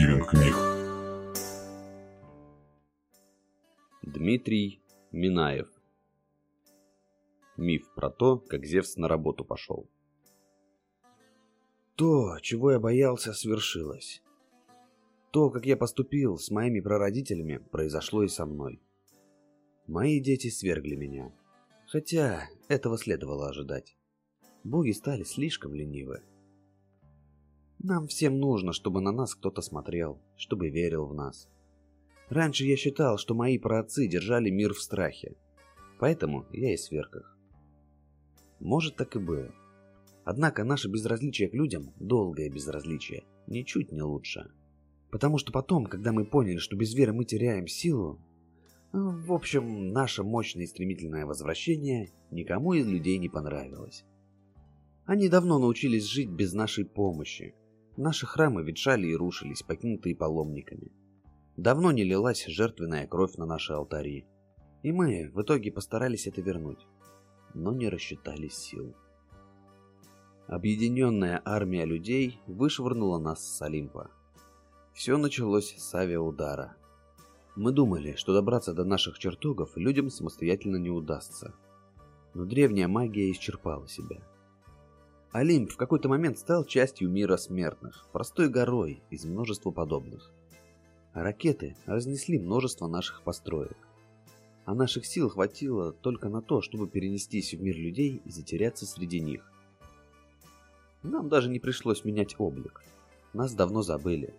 Стивен Книг. Дмитрий Минаев Миф про то, как Зевс на работу пошел. То, чего я боялся, свершилось. То, как я поступил с моими прародителями, произошло и со мной. Мои дети свергли меня. Хотя этого следовало ожидать. Боги стали слишком ленивы. Нам всем нужно, чтобы на нас кто-то смотрел, чтобы верил в нас. Раньше я считал, что мои праотцы держали мир в страхе. Поэтому я и сверг их. Может, так и было. Однако наше безразличие к людям, долгое безразличие, ничуть не лучше. Потому что потом, когда мы поняли, что без веры мы теряем силу, в общем, наше мощное и стремительное возвращение никому из людей не понравилось. Они давно научились жить без нашей помощи. Наши храмы ветшали и рушились, покинутые паломниками. Давно не лилась жертвенная кровь на наши алтари. И мы в итоге постарались это вернуть, но не рассчитали сил. Объединенная армия людей вышвырнула нас с Олимпа. Все началось с авиаудара. Мы думали, что добраться до наших чертогов людям самостоятельно не удастся. Но древняя магия исчерпала себя. Олимп в какой-то момент стал частью мира смертных, простой горой из множества подобных. Ракеты разнесли множество наших построек. А наших сил хватило только на то, чтобы перенестись в мир людей и затеряться среди них. Нам даже не пришлось менять облик. Нас давно забыли.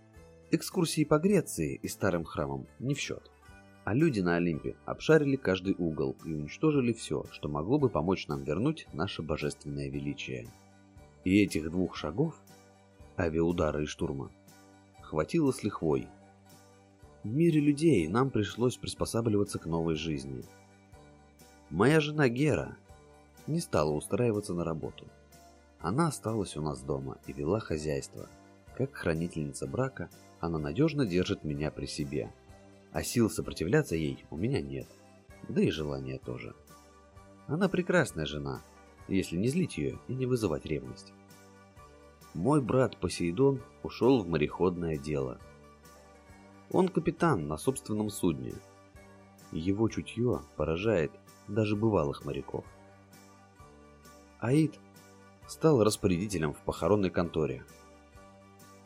Экскурсии по Греции и старым храмам не в счет. А люди на Олимпе обшарили каждый угол и уничтожили все, что могло бы помочь нам вернуть наше божественное величие. И этих двух шагов, авиаудара и штурма, хватило с лихвой. В мире людей нам пришлось приспосабливаться к новой жизни. Моя жена Гера не стала устраиваться на работу. Она осталась у нас дома и вела хозяйство. Как хранительница брака, она надежно держит меня при себе. А сил сопротивляться ей у меня нет. Да и желания тоже. Она прекрасная жена, если не злить ее и не вызывать ревность. Мой брат Посейдон ушел в мореходное дело. Он капитан на собственном судне. Его чутье поражает даже бывалых моряков. Аид стал распорядителем в похоронной конторе.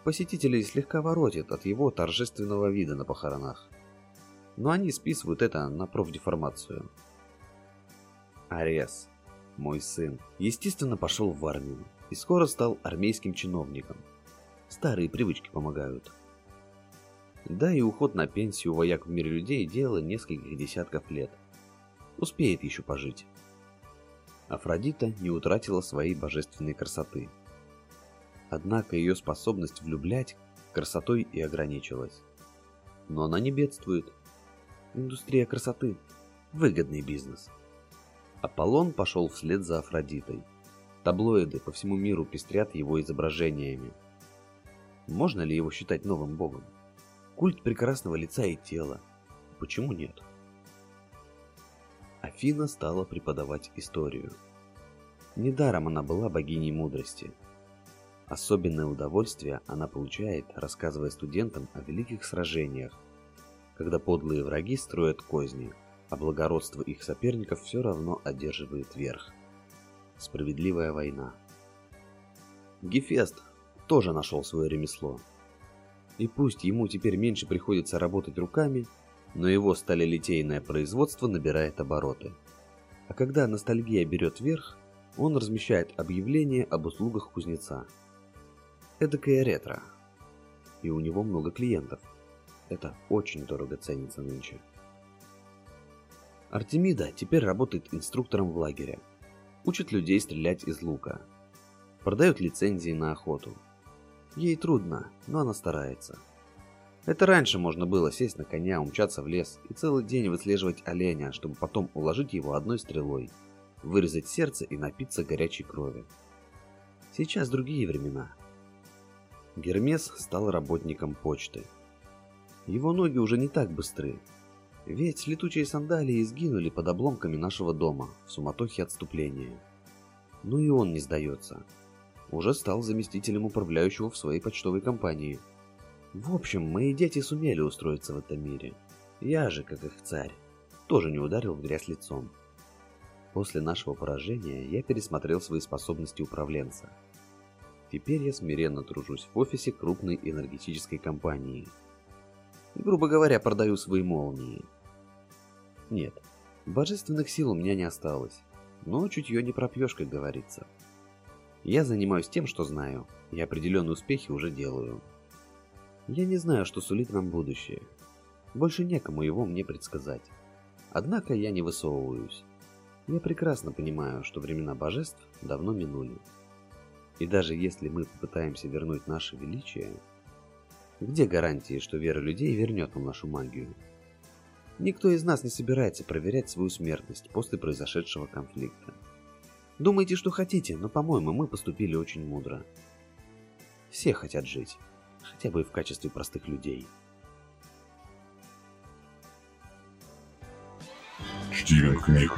Посетителей слегка воротит от его торжественного вида на похоронах. Но они списывают это на профдеформацию. Арес мой сын, естественно, пошел в армию и скоро стал армейским чиновником. Старые привычки помогают. Да и уход на пенсию вояк в мире людей дело нескольких десятков лет. Успеет еще пожить. Афродита не утратила своей божественной красоты. Однако ее способность влюблять красотой и ограничилась. Но она не бедствует. Индустрия красоты – выгодный бизнес. Аполлон пошел вслед за Афродитой. Таблоиды по всему миру пестрят его изображениями. Можно ли его считать новым богом? Культ прекрасного лица и тела. Почему нет? Афина стала преподавать историю. Недаром она была богиней мудрости. Особенное удовольствие она получает, рассказывая студентам о великих сражениях, когда подлые враги строят козни – а благородство их соперников все равно одерживает верх. Справедливая война. Гефест тоже нашел свое ремесло. И пусть ему теперь меньше приходится работать руками, но его сталелитейное производство набирает обороты. А когда ностальгия берет верх, он размещает объявление об услугах кузнеца. Эдакое ретро. И у него много клиентов. Это очень дорого ценится нынче. Артемида теперь работает инструктором в лагере. Учит людей стрелять из лука. Продает лицензии на охоту. Ей трудно, но она старается. Это раньше можно было сесть на коня, умчаться в лес и целый день выслеживать оленя, чтобы потом уложить его одной стрелой, вырезать сердце и напиться горячей крови. Сейчас другие времена. Гермес стал работником почты. Его ноги уже не так быстры, ведь летучие сандалии сгинули под обломками нашего дома в суматохе отступления. Ну и он не сдается. Уже стал заместителем управляющего в своей почтовой компании. В общем, мои дети сумели устроиться в этом мире. Я же, как их царь, тоже не ударил в грязь лицом. После нашего поражения я пересмотрел свои способности управленца. Теперь я смиренно тружусь в офисе крупной энергетической компании. Грубо говоря, продаю свои молнии. Нет, божественных сил у меня не осталось, но чутье не пропьешь, как говорится. Я занимаюсь тем, что знаю, и определенные успехи уже делаю. Я не знаю, что сулит нам будущее. Больше некому его мне предсказать. Однако я не высовываюсь. Я прекрасно понимаю, что времена божеств давно минули. И даже если мы попытаемся вернуть наше величие, где гарантии, что вера людей вернет нам нашу магию? Никто из нас не собирается проверять свою смертность после произошедшего конфликта. Думайте, что хотите, но, по-моему, мы поступили очень мудро. Все хотят жить, хотя бы в качестве простых людей. Чтивен книг